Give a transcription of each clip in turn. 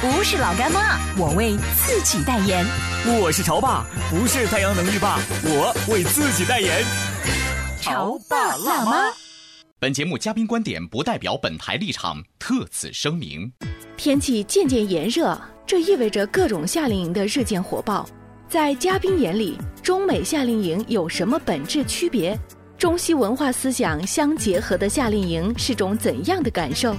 不是老干妈，我为自己代言。我是潮爸，不是太阳能浴霸，我为自己代言。潮爸辣妈。本节目嘉宾观点不代表本台立场，特此声明。天气渐渐炎热，这意味着各种夏令营的日渐火爆。在嘉宾眼里，中美夏令营有什么本质区别？中西文化思想相结合的夏令营是种怎样的感受？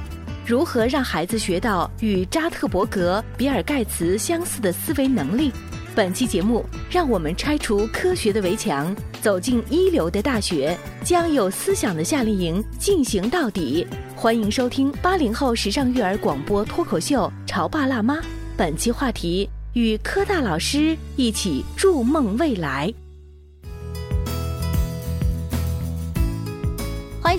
如何让孩子学到与扎特伯格、比尔盖茨相似的思维能力？本期节目，让我们拆除科学的围墙，走进一流的大学，将有思想的夏令营进行到底。欢迎收听八零后时尚育儿广播脱口秀《潮爸辣妈》，本期话题。与科大老师一起筑梦未来。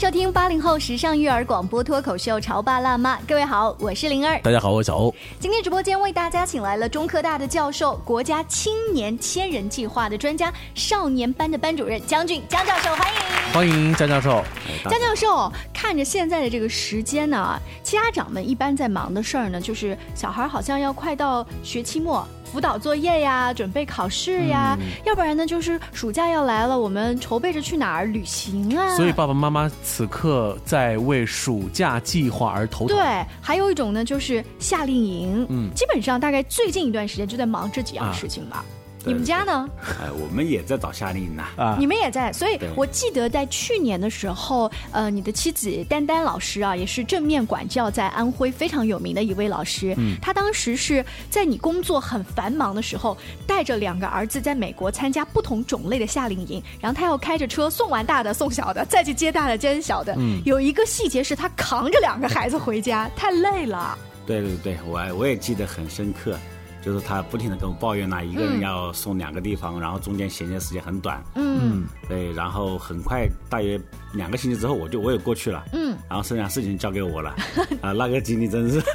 迎收听八零后时尚育儿广播脱口秀《潮爸辣妈》，各位好，我是灵儿。大家好，我是小欧。今天直播间为大家请来了中科大的教授、国家青年千人计划的专家、少年班的班主任江俊江教授，欢迎。欢迎江教授。江教授，看着现在的这个时间呢，家长们一般在忙的事儿呢，就是小孩好像要快到学期末。辅导作业呀，准备考试呀，要不然呢就是暑假要来了，我们筹备着去哪儿旅行啊。所以爸爸妈妈此刻在为暑假计划而头疼。对，还有一种呢就是夏令营，嗯，基本上大概最近一段时间就在忙这几样事情吧。你们家呢？哎，我们也在找夏令营呢。啊，你们也在，所以我记得在去年的时候，呃，你的妻子丹丹老师啊，也是正面管教在安徽非常有名的一位老师。嗯，他当时是在你工作很繁忙的时候，带着两个儿子在美国参加不同种类的夏令营，然后他要开着车送完大的送小的，再去接大的接小的。嗯，有一个细节是他扛着两个孩子回家，太累了。对对对，我我也记得很深刻。就是他不停的跟我抱怨呐，一个人要送两个地方，然后中间衔接时间很短。嗯，对，然后很快大约两个星期之后，我就我也过去了。嗯，然后剩下事情交给我了。啊，那个经历真是。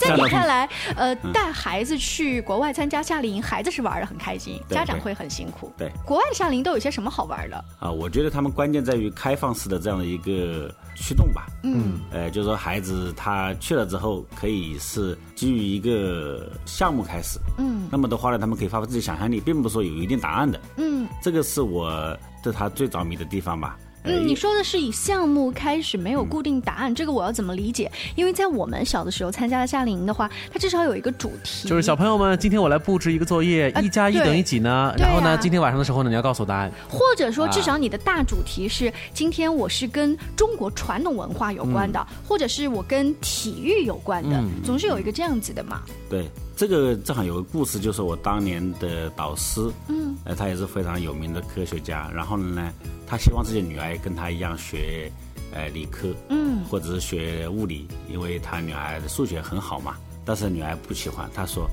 在你看来，呃，带孩子去国外参加夏令营，孩子是玩的很开心，家长会很辛苦。对，国外的夏令营都有些什么好玩的？啊，我觉得他们关键在于开放式的这样的一个驱动吧。嗯，呃，就是说孩子他去了之后，可以是基于一个项。目开始，嗯，那么的话呢，他们可以发挥自己想象力，并不是说有一定答案的，嗯，这个是我对他最着迷的地方吧。嗯，你说的是以项目开始，没有固定答案，这个我要怎么理解？因为在我们小的时候参加了夏令营的话，它至少有一个主题，就是小朋友们，今天我来布置一个作业，一加一等于几呢？然后呢，今天晚上的时候呢，你要告诉我答案，或者说至少你的大主题是今天我是跟中国传统文化有关的，或者是我跟体育有关的，总是有一个这样子的嘛。对。这个正好有个故事，就是我当年的导师，嗯，呃，他也是非常有名的科学家。然后呢，他希望自己女儿跟他一样学，呃，理科，嗯，或者是学物理，因为他女儿的数学很好嘛。但是女儿不喜欢，他说，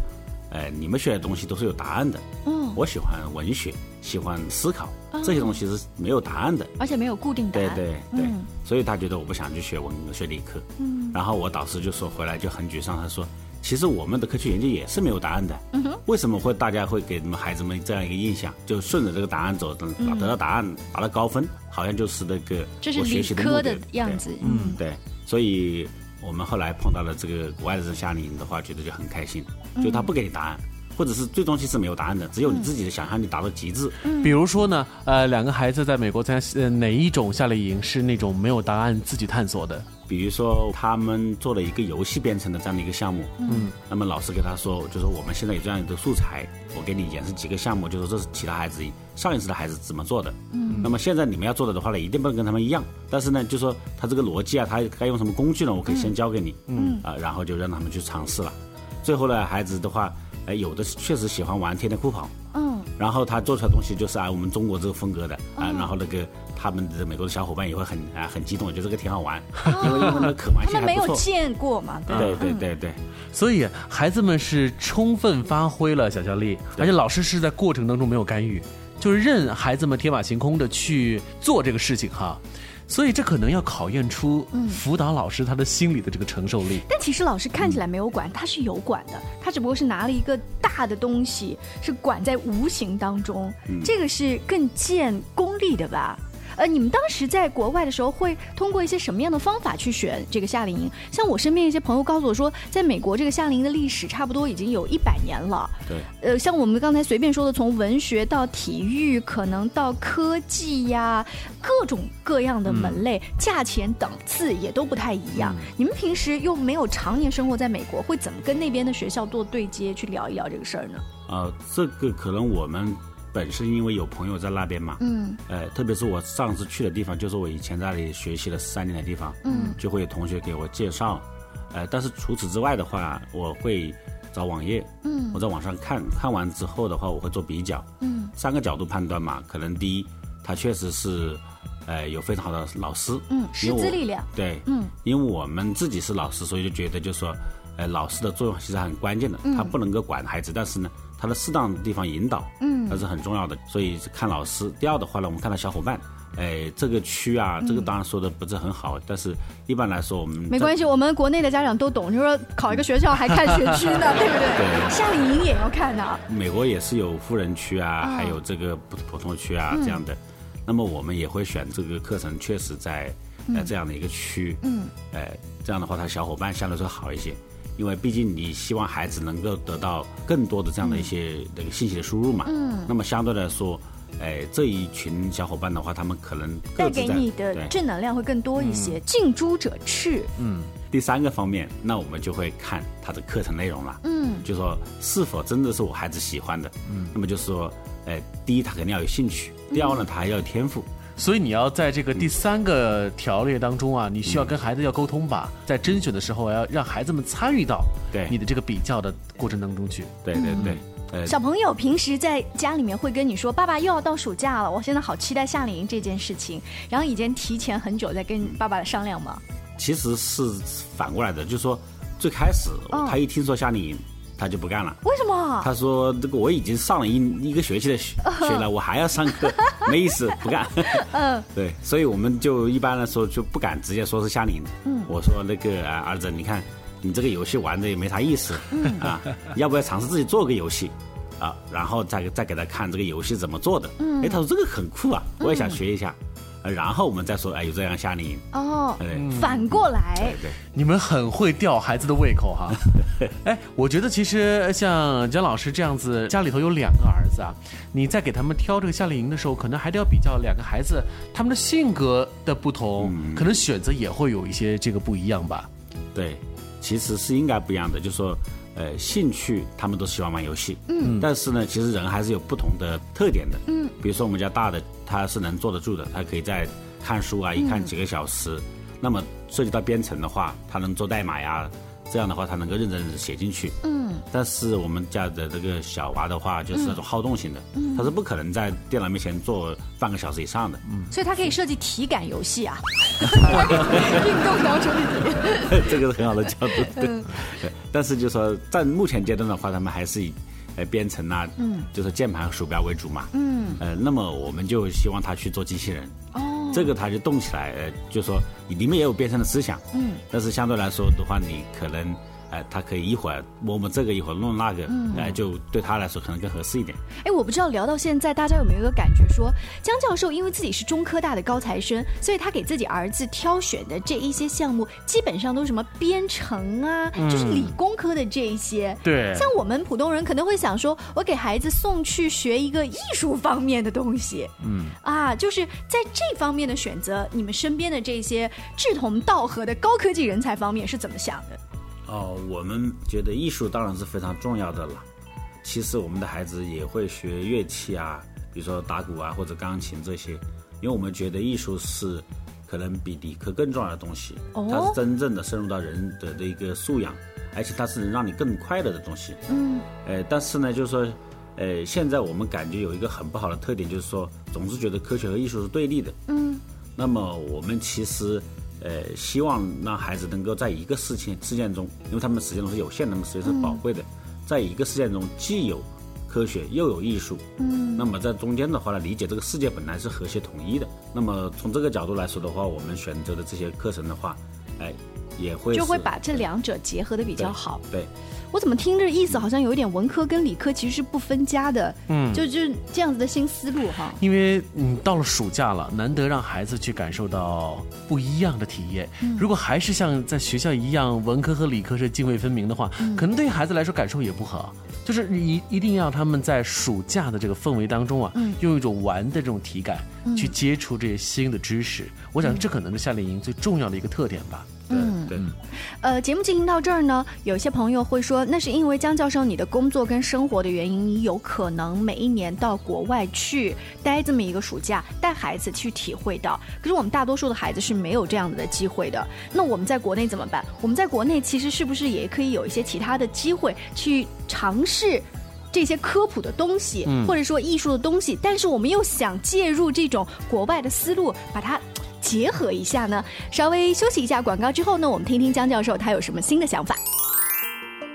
呃，你们学的东西都是有答案的，嗯，我喜欢文学，喜欢思考，这些东西是没有答案的，而且没有固定答案，对对对，所以他觉得我不想去学文学理科，嗯，然后我导师就说回来就很沮丧，他说。其实我们的科学研究也是没有答案的。嗯哼，为什么会大家会给你们孩子们这样一个印象，就顺着这个答案走，等得到答案，拿到高分，好像就是那个我学习的目的样子。嗯，对。所以我们后来碰到了这个国外的这夏令营的话，觉得就很开心。就他不给你答案，或者是最终其实没有答案的，只有你自己的想象力达到极致。比如说呢，呃，两个孩子在美国参加呃哪一种夏令营是那种没有答案自己探索的？比如说他们做了一个游戏编程的这样的一个项目，嗯，那么老师给他说，就说我们现在有这样一个素材，我给你演示几个项目，就说这是其他孩子上一次的孩子怎么做的，嗯，那么现在你们要做的的话呢，一定不能跟他们一样，但是呢，就说他这个逻辑啊，他该用什么工具呢？我可以先教给你，嗯啊，然后就让他们去尝试了。最后呢，孩子的话，哎，有的确实喜欢玩天天酷跑，嗯，然后他做出来东西就是啊，我们中国这个风格的啊，然后那个。他们的美国的小伙伴也会很啊很激动，觉得这个挺好玩，因为因为那个可玩性还不错。没有见过嘛？对对对对。所以孩子们是充分发挥了想象力，而且老师是在过程当中没有干预，就是任孩子们天马行空的去做这个事情哈。所以这可能要考验出辅导老师他的心理的这个承受力。但其实老师看起来没有管，他是有管的，他只不过是拿了一个大的东西，是管在无形当中，这个是更见功力的吧。呃，你们当时在国外的时候，会通过一些什么样的方法去选这个夏令营？像我身边一些朋友告诉我说，在美国这个夏令营的历史差不多已经有一百年了。对。呃，像我们刚才随便说的，从文学到体育，可能到科技呀，各种各样的门类，价钱档次也都不太一样。你们平时又没有常年生活在美国，会怎么跟那边的学校做对接，去聊一聊这个事儿呢？啊，这个可能我们。本身因为有朋友在那边嘛，嗯，呃，特别是我上次去的地方，就是我以前在那里学习了三年的地方，嗯，就会有同学给我介绍，呃，但是除此之外的话，我会找网页，嗯，我在网上看看完之后的话，我会做比较，嗯，三个角度判断嘛，可能第一，他确实是，呃，有非常好的老师，嗯，师资力量，对，嗯，因为我们自己是老师，所以就觉得就是说，呃，老师的作用其实很关键的，他不能够管孩子，但是呢。他的适当的地方引导，嗯，那是很重要的，所以看老师。第二的话呢，我们看到小伙伴，哎，这个区啊，这个当然说的不是很好，但是一般来说我们没关系，我们国内的家长都懂，就是说考一个学校还看学区呢，对不对？对，夏令营也要看的。美国也是有富人区啊，还有这个普普通区啊这样的，那么我们也会选这个课程，确实在呃这样的一个区，嗯，哎，这样的话他小伙伴相对来说好一些。因为毕竟你希望孩子能够得到更多的这样的一些那个信息的输入嘛，嗯，那么相对来说，哎，这一群小伙伴的话，他们可能带给你的正能量会更多一些。近朱者赤，嗯。第三个方面，那我们就会看他的课程内容了，嗯，就说是否真的是我孩子喜欢的，嗯，那么就是说，哎，第一他肯定要有兴趣，第二呢他还要有天赋。所以你要在这个第三个条列当中啊，你需要跟孩子要沟通吧，在甄选的时候要让孩子们参与到对你的这个比较的过程当中去。对对对。呃，小朋友平时在家里面会跟你说：“爸爸又要到暑假了，我现在好期待夏令营这件事情。”然后已经提前很久在跟爸爸商量吗？其实是反过来的，就是说最开始他一听说夏令营。他就不干了。为什么？他说：“这个我已经上了一一个学期的学 学了，我还要上课，没意思，不干。”嗯，对，所以我们就一般来说就不敢直接说是夏令营。嗯，我说那个啊，儿子，你看你这个游戏玩的也没啥意思啊，要不要尝试自己做个游戏啊？然后再再给他看这个游戏怎么做的。嗯，哎，他说这个很酷啊，我也想学一下。然后我们再说，哎，有这样夏令营哦，反过来，对对，你们很会吊孩子的胃口哈。哎，我觉得其实像姜老师这样子，家里头有两个儿子啊，你在给他们挑这个夏令营的时候，可能还得要比较两个孩子他们的性格的不同，可能选择也会有一些这个不一样吧。对，其实是应该不一样的，就是说。呃，兴趣他们都喜欢玩游戏，嗯，但是呢，其实人还是有不同的特点的，嗯，比如说我们家大的他是能坐得住的，他可以在看书啊，一看几个小时，那么涉及到编程的话，他能做代码呀。这样的话，他能够认真写进去。嗯。但是我们家的这个小娃的话，就是那种好动型的，他是不可能在电脑面前坐半个小时以上的。嗯。所以他可以设计体感游戏啊。运动要求题。这个是很好的角度。对。但是就说在目前阶段的话，他们还是以呃编程啊，嗯，就是键盘和鼠标为主嘛。嗯。呃，那么我们就希望他去做机器人。哦。这个他就动起来，呃，就说里面也有编程的思想，嗯，但是相对来说的话，你可能，哎，他可以一会儿摸摸这个，一会儿弄那个，哎，就对他来说可能更合适一点。哎，我不知道聊到现在，大家有没有一个感觉，说江教授因为自己是中科大的高材生，所以他给自己儿子挑选的这一些项目，基本上都是什么编程啊，就是理工科的这一些。对，像我们普通人可能会想说，我给孩子送去学一个艺术方面的东西。嗯，啊，就是在这方面的选择，你们身边的这些志同道合的高科技人才方面是怎么想的？哦，我们觉得艺术当然是非常重要的了。其实我们的孩子也会学乐器啊，比如说打鼓啊或者钢琴这些，因为我们觉得艺术是可能比理科更重要的东西。哦，它是真正的深入到人的的一个素养，而且它是能让你更快乐的东西。嗯，呃，但是呢，就是说，呃，现在我们感觉有一个很不好的特点，就是说总是觉得科学和艺术是对立的。嗯，那么我们其实。呃，希望让孩子能够在一个事情事件中，因为他们时间都是有限的，那么时间是宝贵的，在一个事件中既有科学又有艺术，嗯，那么在中间的话呢，理解这个世界本来是和谐统一的。那么从这个角度来说的话，我们选择的这些课程的话，哎，也会就会把这两者结合的比较好。对。我怎么听着意思好像有一点文科跟理科其实是不分家的，嗯，就就这样子的新思路哈。因为嗯，到了暑假了，难得让孩子去感受到不一样的体验。如果还是像在学校一样，文科和理科是泾渭分明的话，可能对于孩子来说感受也不好。就是一一定要他们在暑假的这个氛围当中啊，用一种玩的这种体感去接触这些新的知识。我想这可能是夏令营最重要的一个特点吧。嗯，对。呃，节目进行到这儿呢，有些朋友会说，那是因为江教授你的工作跟生活的原因，你有可能每一年到国外去待这么一个暑假，带孩子去体会到。可是我们大多数的孩子是没有这样子的机会的。那我们在国内怎么办？我们在国内其实是不是也可以有一些其他的机会去尝试这些科普的东西，或者说艺术的东西？但是我们又想介入这种国外的思路，把它。结合一下呢，稍微休息一下广告之后呢，我们听听江教授他有什么新的想法。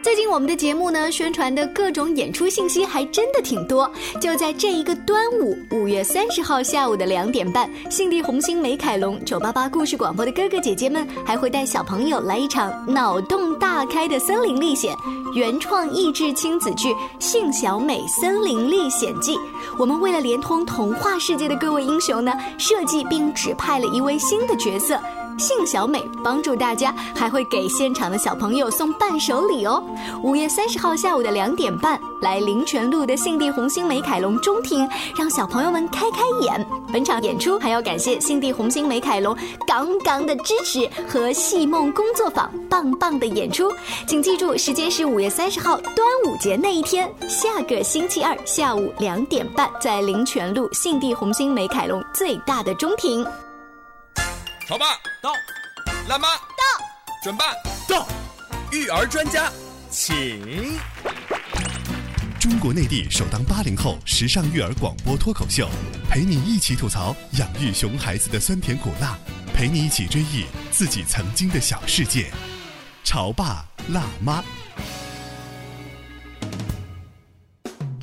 最近我们的节目呢，宣传的各种演出信息还真的挺多。就在这一个端午，五月三十号下午的两点半，信地红星美凯龙九八八故事广播的哥哥姐姐们还会带小朋友来一场脑洞大开的森林历险，原创益智亲子剧《幸小美森林历险记》。我们为了连通童话世界的各位英雄呢，设计并指派了一位新的角色。幸小美帮助大家，还会给现场的小朋友送伴手礼哦。五月三十号下午的两点半，来林泉路的信地红星美凯龙中庭，让小朋友们开开眼。本场演出还要感谢信地红星美凯龙杠杠的支持和戏梦工作坊棒棒的演出。请记住，时间是五月三十号端午节那一天，下个星期二下午两点半，在林泉路信地红星美凯龙最大的中庭。潮爸到，辣妈到，准爸到，育儿专家请。中国内地首档八零后时尚育儿广播脱口秀，陪你一起吐槽养育熊孩子的酸甜苦辣，陪你一起追忆自己曾经的小世界。潮爸辣妈。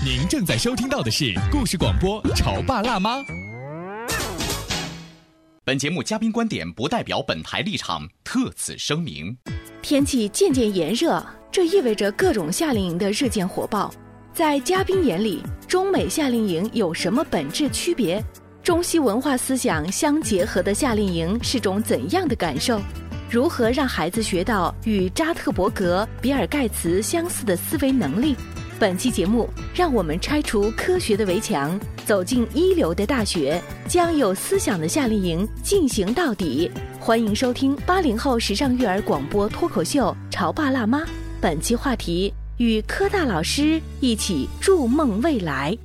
您正在收听到的是故事广播《潮爸辣妈》。本节目嘉宾观点不代表本台立场，特此声明。天气渐渐炎热，这意味着各种夏令营的日渐火爆。在嘉宾眼里，中美夏令营有什么本质区别？中西文化思想相结合的夏令营是种怎样的感受？如何让孩子学到与扎特伯格、比尔盖茨相似的思维能力？本期节目，让我们拆除科学的围墙，走进一流的大学，将有思想的夏令营进行到底。欢迎收听八零后时尚育儿广播脱口秀《潮爸辣妈》。本期话题：与科大老师一起筑梦未来。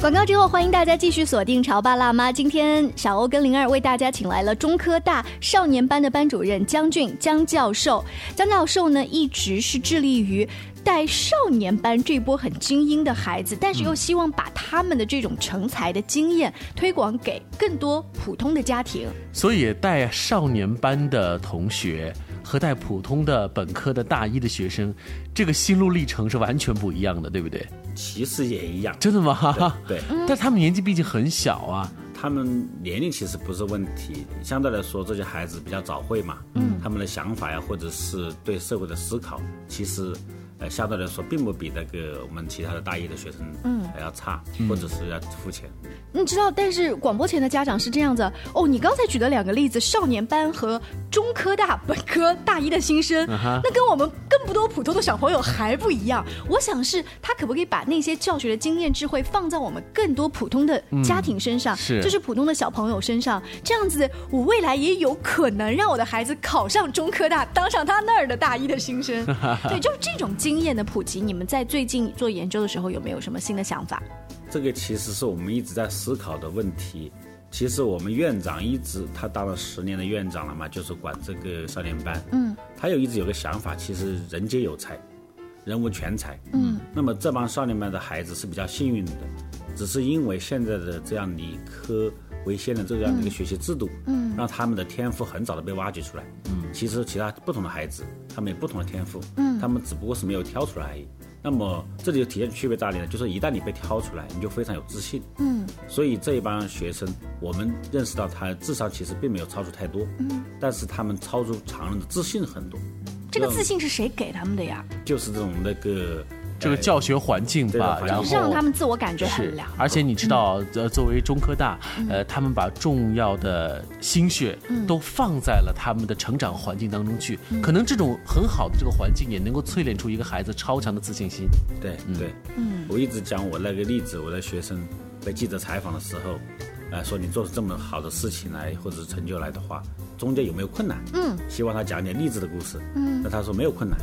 广告之后，欢迎大家继续锁定《潮爸辣妈》。今天小欧跟灵儿为大家请来了中科大少年班的班主任江俊江教授。江教授呢，一直是致力于带少年班这波很精英的孩子，但是又希望把他们的这种成才的经验推广给更多普通的家庭。所以带少年班的同学和带普通的本科的大一的学生，这个心路历程是完全不一样的，对不对？其实也一样，真的吗？对，但他们年纪毕竟很小啊。他们年龄其实不是问题，相对来说，这些孩子比较早会嘛，嗯，他们的想法呀，或者是对社会的思考，其实。呃，相对来说，并不比那个我们其他的大一的学生，嗯，还要差，或者是要付钱。你知道，但是广播前的家长是这样子哦。你刚才举的两个例子，少年班和中科大本科大一的新生，那跟我们更不多普通的小朋友还不一样。我想是他可不可以把那些教学的经验智慧放在我们更多普通的家庭身上，是，就是普通的小朋友身上，这样子，我未来也有可能让我的孩子考上中科大，当上他那儿的大一的新生。对，就是这种。经验的普及，你们在最近做研究的时候有没有什么新的想法？这个其实是我们一直在思考的问题。其实我们院长一直他当了十年的院长了嘛，就是管这个少年班。嗯，他有一直有个想法，其实人皆有才，人无全才。嗯，那么这帮少年班的孩子是比较幸运的，只是因为现在的这样理科为先的这样的一个学习制度，嗯，让他们的天赋很早的被挖掘出来。嗯，其实其他不同的孩子。他们有不同的天赋，嗯，他们只不过是没有挑出来而已。那么这里就体现区别在哪里呢？就是一旦你被挑出来，你就非常有自信，嗯。所以这一帮学生，我们认识到他智商其实并没有超出太多，嗯，但是他们超出常人的自信很多。这个自信是谁给他们的呀？就是这种那个。这个教学环境吧，然后让他们自我感觉很良。而且你知道，呃，作为中科大，呃，他们把重要的心血都放在了他们的成长环境当中去。可能这种很好的这个环境，也能够淬炼出一个孩子超强的自信心。对，对，嗯，我一直讲我那个例子，我的学生被记者采访的时候，呃，说你做出这么好的事情来，或者是成就来的话，中间有没有困难？嗯，希望他讲点励志的故事。嗯，那他说没有困难。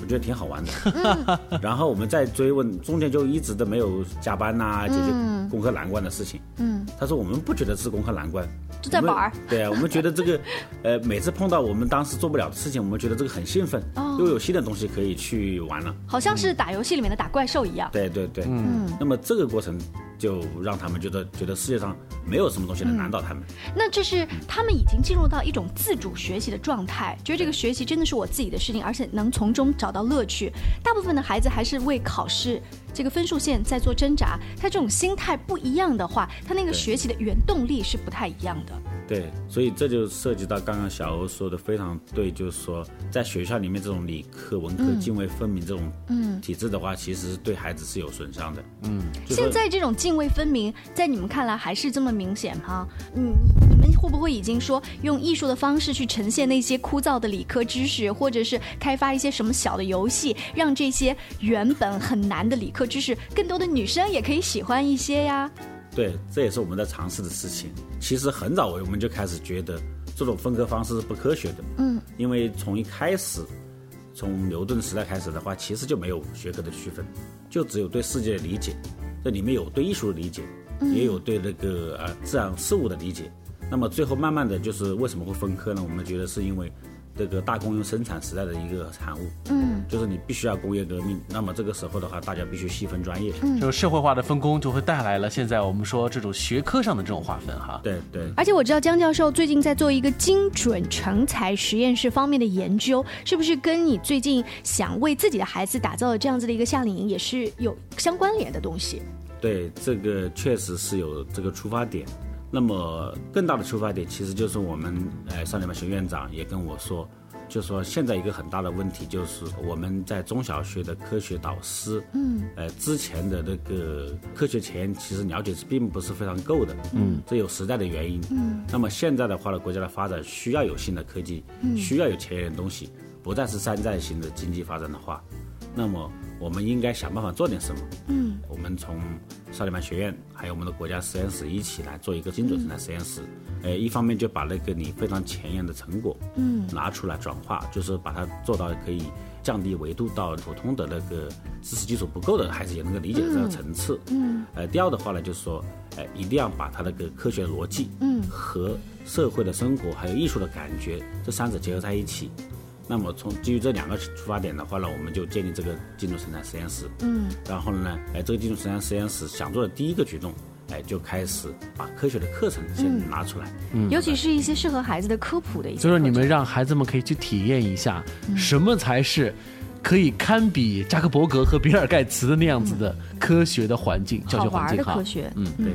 我觉得挺好玩的，然后我们再追问，中间就一直都没有加班呐，解决攻克难关的事情。嗯，他说我们不觉得是攻克难关，就在玩儿。对啊，我们觉得这个，呃，每次碰到我们当时做不了的事情，我们觉得这个很兴奋，又有新的东西可以去玩了。好像是打游戏里面的打怪兽一样。对对对，嗯。那么这个过程。就让他们觉得觉得世界上没有什么东西能难倒他们。那这是他们已经进入到一种自主学习的状态，觉得这个学习真的是我自己的事情，而且能从中找到乐趣。大部分的孩子还是为考试这个分数线在做挣扎。他这种心态不一样的话，他那个学习的原动力是不太一样的。对，所以这就涉及到刚刚小欧说的非常对，就是说在学校里面这种理科文科泾渭分明这种嗯体制的话，其实对孩子是有损伤的。嗯，现在这种泾渭分明，在你们看来还是这么明显哈？嗯，会不会已经说用艺术的方式去呈现那些枯燥的理科知识，或者是开发一些什么小的游戏，让这些原本很难的理科知识，更多的女生也可以喜欢一些呀？对，这也是我们在尝试的事情。其实很早我们就开始觉得这种分割方式是不科学的。嗯，因为从一开始，从牛顿时代开始的话，其实就没有学科的区分，就只有对世界的理解。这里面有对艺术的理解，也有对那个呃自然事物的理解。那么最后慢慢的就是为什么会分科呢？我们觉得是因为。这个大工业生产时代的一个产物，嗯，就是你必须要工业革命，那么这个时候的话，大家必须细分专业，嗯，就是社会化的分工就会带来了现在我们说这种学科上的这种划分哈，对对。而且我知道江教授最近在做一个精准成才实验室方面的研究，是不是跟你最近想为自己的孩子打造的这样子的一个夏令营也是有相关联的东西？对，这个确实是有这个出发点。那么更大的出发点，其实就是我们呃少年班学院长也跟我说，就说现在一个很大的问题就是我们在中小学的科学导师，嗯，呃之前的那个科学前沿其实了解是并不是非常够的，嗯，这有时代的原因，嗯，那么现在的话呢，国家的发展需要有新的科技，嗯，需要有前沿的东西，不再是山寨型的经济发展的话，那么我们应该想办法做点什么。嗯，我们从少年班学院还有我们的国家实验室一起来做一个精准生产实验室。呃，一方面就把那个你非常前沿的成果，嗯，拿出来转化，就是把它做到可以降低维度到普通的那个知识基础不够的孩子也能够理解的这个层次。嗯，呃，第二的话呢，就是说，呃，一定要把它那个科学逻辑，嗯，和社会的生活还有艺术的感觉这三者结合在一起。那么从基于这两个出发点的话呢，我们就建立这个精准生产实验室。嗯，然后呢，哎，这个精准生产实验室想做的第一个举动，哎，就开始把科学的课程先拿出来。嗯，尤其是一些适合孩子的科普的一些。所以说，你们让孩子们可以去体验一下，什么才是可以堪比扎克伯格和比尔盖茨的那样子的科学的环境，教学环境哈。科学，嗯，对，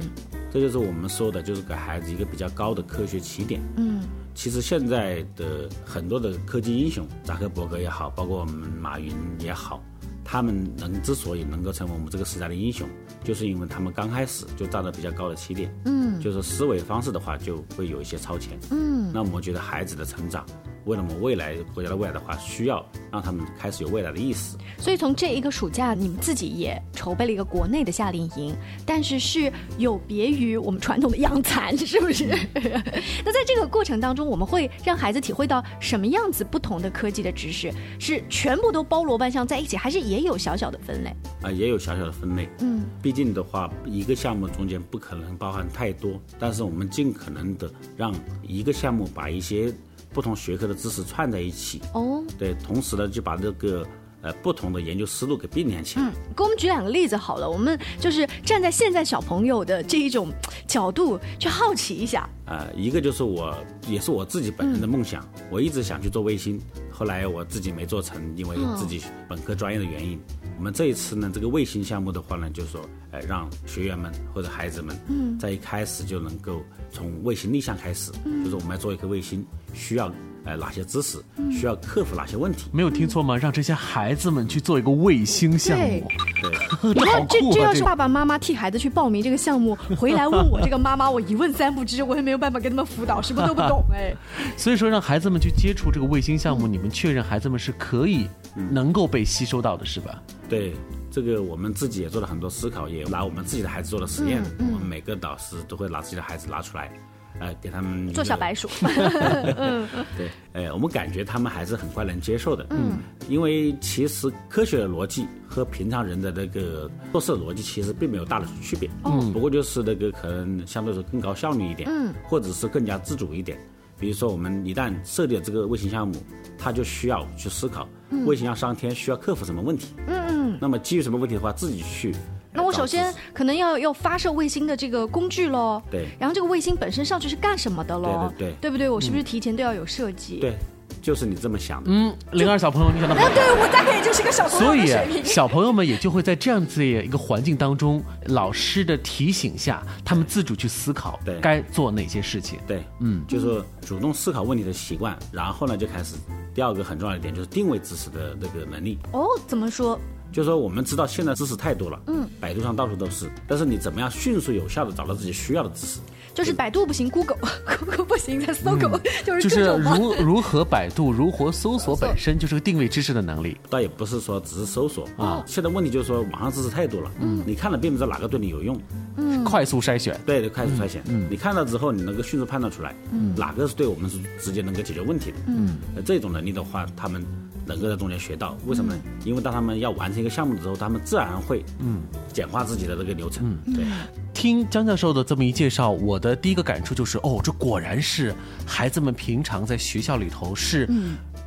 这就是我们说的，就是给孩子一个比较高的科学起点。嗯。其实现在的很多的科技英雄，扎克伯格也好，包括我们马云也好，他们能之所以能够成为我们这个时代的英雄，就是因为他们刚开始就站在比较高的起点，嗯，就是思维方式的话就会有一些超前，嗯，那我们觉得孩子的成长。为了我们未来国家的未来的话，需要让他们开始有未来的意识。所以从这一个暑假，你们自己也筹备了一个国内的夏令营，但是是有别于我们传统的养蚕，是不是？那在这个过程当中，我们会让孩子体会到什么样子不同的科技的知识？是全部都包罗万象在一起，还是也有小小的分类？啊，也有小小的分类。嗯，毕竟的话，一个项目中间不可能包含太多，但是我们尽可能的让一个项目把一些。不同学科的知识串在一起哦，对，同时呢就把这个呃不同的研究思路给并联起来。嗯，给我们举两个例子好了，我们就是站在现在小朋友的这一种角度去好奇一下。呃，一个就是我也是我自己本人的梦想，我一直想去做卫星，后来我自己没做成，因为自己本科专业的原因。我们这一次呢，这个卫星项目的话呢，就是说，呃，让学员们或者孩子们，嗯。在一开始就能够从卫星立项开始，就是我们要做一颗卫星，需要呃哪些知识，需要克服哪些问题？没有听错吗？让这些孩子们去做一个卫星项目，对，你看这这要是爸爸妈妈替孩子去报名这个项目，回来问我这个妈妈，我一问三不知，我也没有办法给他们辅导，什么都不懂 哎。所以说，让孩子们去接触这个卫星项目，你们确认孩子们是可以能够被吸收到的，是吧？对，这个我们自己也做了很多思考，也拿我们自己的孩子做了实验。我们每个导师都会拿自己的孩子拿出来，呃，给他们做小白鼠。对，哎，我们感觉他们还是很快能接受的。嗯，因为其实科学的逻辑和平常人的那个做事的逻辑其实并没有大的区别。嗯，不过就是那个可能相对来说更高效率一点，嗯，或者是更加自主一点。比如说，我们一旦设立了这个卫星项目，他就需要去思考卫星要上天需要克服什么问题。嗯嗯。那么基于什么问题的话，自己去。那我首先可能要要发射卫星的这个工具喽。对。然后这个卫星本身上去是干什么的喽？对对对。对不对？我是不是提前都要有设计？对。就是你这么想的，嗯，灵儿小朋友，你想到吗？对我大概也就是个小朋友所以小朋友们也就会在这样子一个环境当中，老师的提醒下，他们自主去思考，对，该做哪些事情。对，嗯，就是主动思考问题的习惯，然后呢，就开始第二个很重要的点就是定位知识的那个能力。哦，怎么说？就是说，我们知道现在知识太多了，嗯，百度上到处都是，但是你怎么样迅速有效的找到自己需要的知识？就是百度不行，Google，Google 不行，再搜狗，就是就是如 如何百度，如何搜索本身就是个定位知识的能力。倒也不是说只是搜索啊，现在问题就是说网上知识太多了，嗯，你看了并不知道哪个对你有用，嗯，快速筛选，对，快速筛选，嗯，你看到之后你能够迅速判断出来，嗯，哪个是对我们是直接能够解决问题的，嗯，这种能力的话，他们。能够在中间学到，为什么呢？因为当他们要完成一个项目的时候，他们自然会嗯简化自己的这个流程。嗯，对。听江教授的这么一介绍，我的第一个感触就是，哦，这果然是孩子们平常在学校里头是。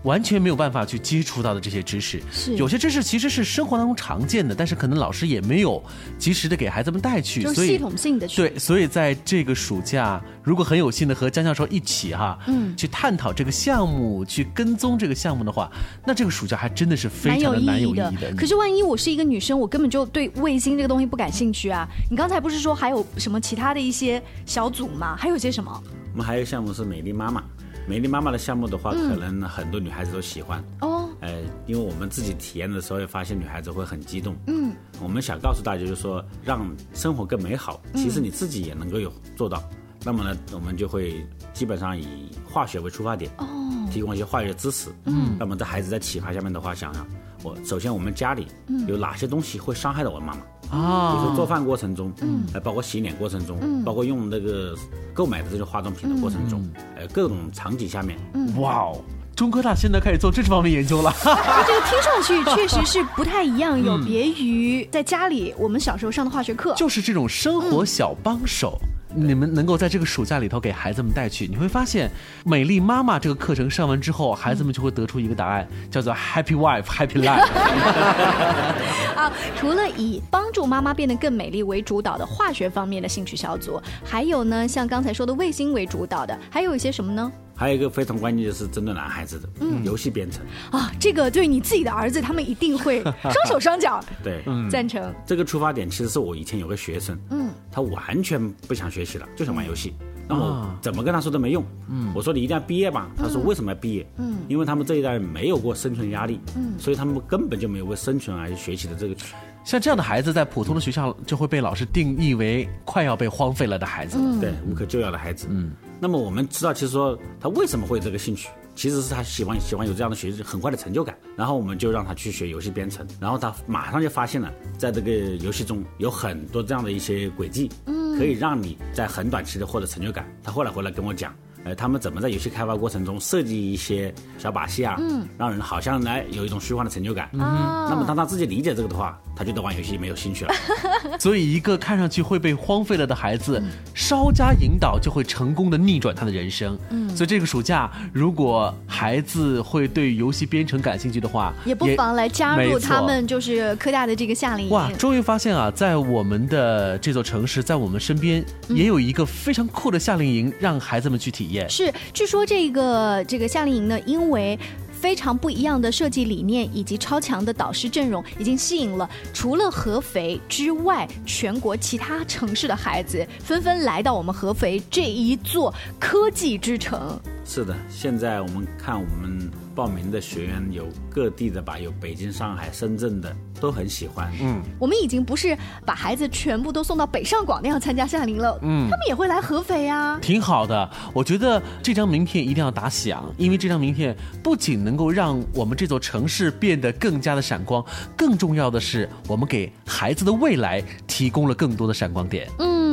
完全没有办法去接触到的这些知识，是有些知识其实是生活当中常见的，但是可能老师也没有及时的给孩子们带去，所以系统性的去对，所以在这个暑假，如果很有幸的和江教授一起哈，嗯，去探讨这个项目，去跟踪这个项目的话，那这个暑假还真的是非常的蛮有意义的。可是万一我是一个女生，我根本就对卫星这个东西不感兴趣啊！你刚才不是说还有什么其他的一些小组吗？还有些什么？我们还有项目是美丽妈妈。美丽妈妈的项目的话，可能很多女孩子都喜欢哦。呃，因为我们自己体验的时候也发现，女孩子会很激动。嗯，我们想告诉大家，就是说，让生活更美好，其实你自己也能够有做到。那么呢，我们就会基本上以化学为出发点，哦，提供一些化学知识。嗯，那么在孩子在启发下面的话，想想我首先我们家里有哪些东西会伤害到我妈妈。啊，比如说做饭过程中，嗯，呃，包括洗脸过程中，嗯，包括用那个购买的这个化妆品的过程中，呃，各种场景下面，哇哦，中科大现在开始做这方面研究了。这个听上去 确实是不太一样，有别于在家里我们小时候上的化学课，就是这种生活小帮手。你们能够在这个暑假里头给孩子们带去，你会发现，美丽妈妈这个课程上完之后，孩子们就会得出一个答案，叫做 Happy Wife Happy Life。啊，除了以帮助妈妈变得更美丽为主导的化学方面的兴趣小组，还有呢，像刚才说的卫星为主导的，还有一些什么呢？还有一个非常关键就是针对男孩子的嗯游戏编程啊，这个对你自己的儿子，他们一定会双手双脚 对赞成。这个出发点其实是我以前有个学生，嗯，他完全不想学习了，就想玩游戏。那我怎么跟他说都没用，嗯，我说你一定要毕业吧。他说为什么要毕业？嗯，因为他们这一代没有过生存压力，嗯，所以他们根本就没有为生存而学习的这个。像这样的孩子，在普通的学校就会被老师定义为快要被荒废了的孩子，对，无可救药的孩子。嗯，那么我们知道，其实说他为什么会有这个兴趣，其实是他喜欢喜欢有这样的学习很快的成就感。然后我们就让他去学游戏编程，然后他马上就发现了，在这个游戏中有很多这样的一些轨迹，嗯，可以让你在很短期的获得成就感。他后来回来跟我讲。呃，他们怎么在游戏开发过程中设计一些小把戏啊？嗯，让人好像来有一种虚幻的成就感。嗯，那么当他自己理解这个的话，他就对玩游戏没有兴趣了。所以，一个看上去会被荒废了的孩子，稍加引导就会成功的逆转他的人生。嗯，所以这个暑假，如果孩子会对游戏编程感兴趣的话，也不妨来加入他们就是科大的这个夏令营。哇，终于发现啊，在我们的这座城市，在我们身边，也有一个非常酷的夏令营，让孩子们去体验。是，据说这个这个夏令营呢，因为非常不一样的设计理念以及超强的导师阵容，已经吸引了除了合肥之外全国其他城市的孩子纷纷来到我们合肥这一座科技之城。是的，现在我们看我们报名的学员有各地的吧，有北京、上海、深圳的。都很喜欢，嗯，我们已经不是把孩子全部都送到北上广那样参加夏令营了，嗯，他们也会来合肥啊，挺好的。我觉得这张名片一定要打响，因为这张名片不仅能够让我们这座城市变得更加的闪光，更重要的是，我们给孩子的未来提供了更多的闪光点。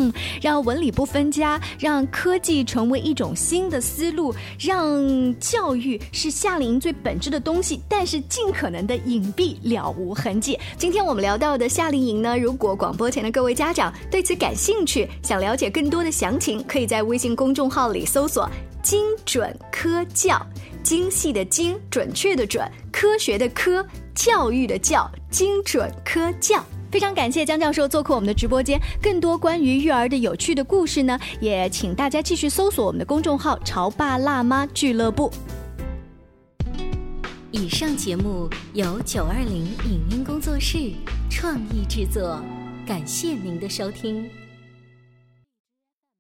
嗯，让文理不分家，让科技成为一种新的思路，让教育是夏令营最本质的东西，但是尽可能的隐蔽，了无痕迹。今天我们聊到的夏令营呢，如果广播前的各位家长对此感兴趣，想了解更多的详情，可以在微信公众号里搜索“精准科教”，精细的精，准确的准，科学的科，教育的教，精准科教。非常感谢江教授做客我们的直播间，更多关于育儿的有趣的故事呢，也请大家继续搜索我们的公众号“潮爸辣妈俱乐部”。以上节目由九二零影音工作室创意制作，感谢您的收听。